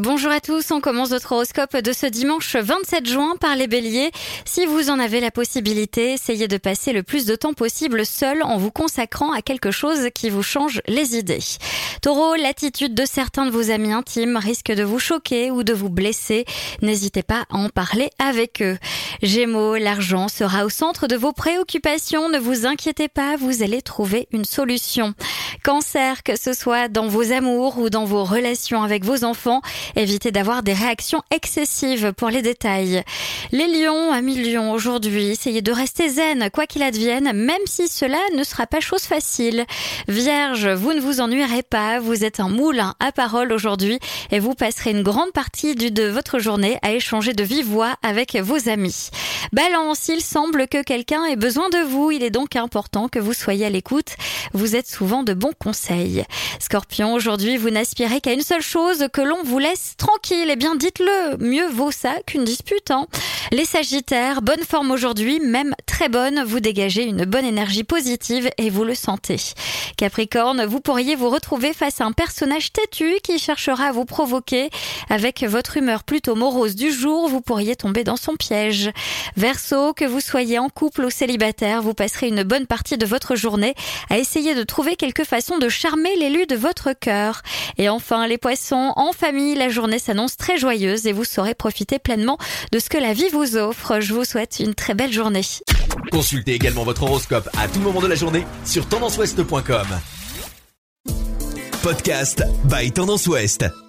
Bonjour à tous, on commence notre horoscope de ce dimanche 27 juin par les béliers. Si vous en avez la possibilité, essayez de passer le plus de temps possible seul en vous consacrant à quelque chose qui vous change les idées. Taureau, l'attitude de certains de vos amis intimes risque de vous choquer ou de vous blesser. N'hésitez pas à en parler avec eux. Gémeaux, l'argent sera au centre de vos préoccupations. Ne vous inquiétez pas, vous allez trouver une solution. Cancer, que ce soit dans vos amours ou dans vos relations avec vos enfants, évitez d'avoir des réactions excessives pour les détails. Les lions, un million aujourd'hui, essayez de rester zen, quoi qu'il advienne, même si cela ne sera pas chose facile. Vierge, vous ne vous ennuierez pas, vous êtes un moulin à parole aujourd'hui et vous passerez une grande partie du, de votre journée à échanger de vive voix avec vos amis. Balance, il semble que quelqu'un ait besoin de vous, il est donc important que vous soyez à l'écoute. Vous êtes souvent de bons conseils. Scorpion, aujourd'hui, vous n'aspirez qu'à une seule chose, que l'on vous laisse tranquille. Eh bien, dites-le, mieux vaut ça qu'une dispute. Hein. Les Sagittaires, bonne forme aujourd'hui, même très bonne. Vous dégagez une bonne énergie positive et vous le sentez. Capricorne, vous pourriez vous retrouver face à un personnage têtu qui cherchera à vous provoquer. Avec votre humeur plutôt morose du jour, vous pourriez tomber dans son piège. Verseau, que vous soyez en couple ou célibataire, vous passerez une bonne partie de votre journée à essayer de trouver quelque façon de charmer l'élu de votre cœur. Et enfin, les poissons, en famille, la journée s'annonce très joyeuse et vous saurez profiter pleinement de ce que la vie vous offre. Je vous souhaite une très belle journée. Consultez également votre horoscope à tout moment de la journée sur tendanceouest.com. Podcast by Tendance Ouest.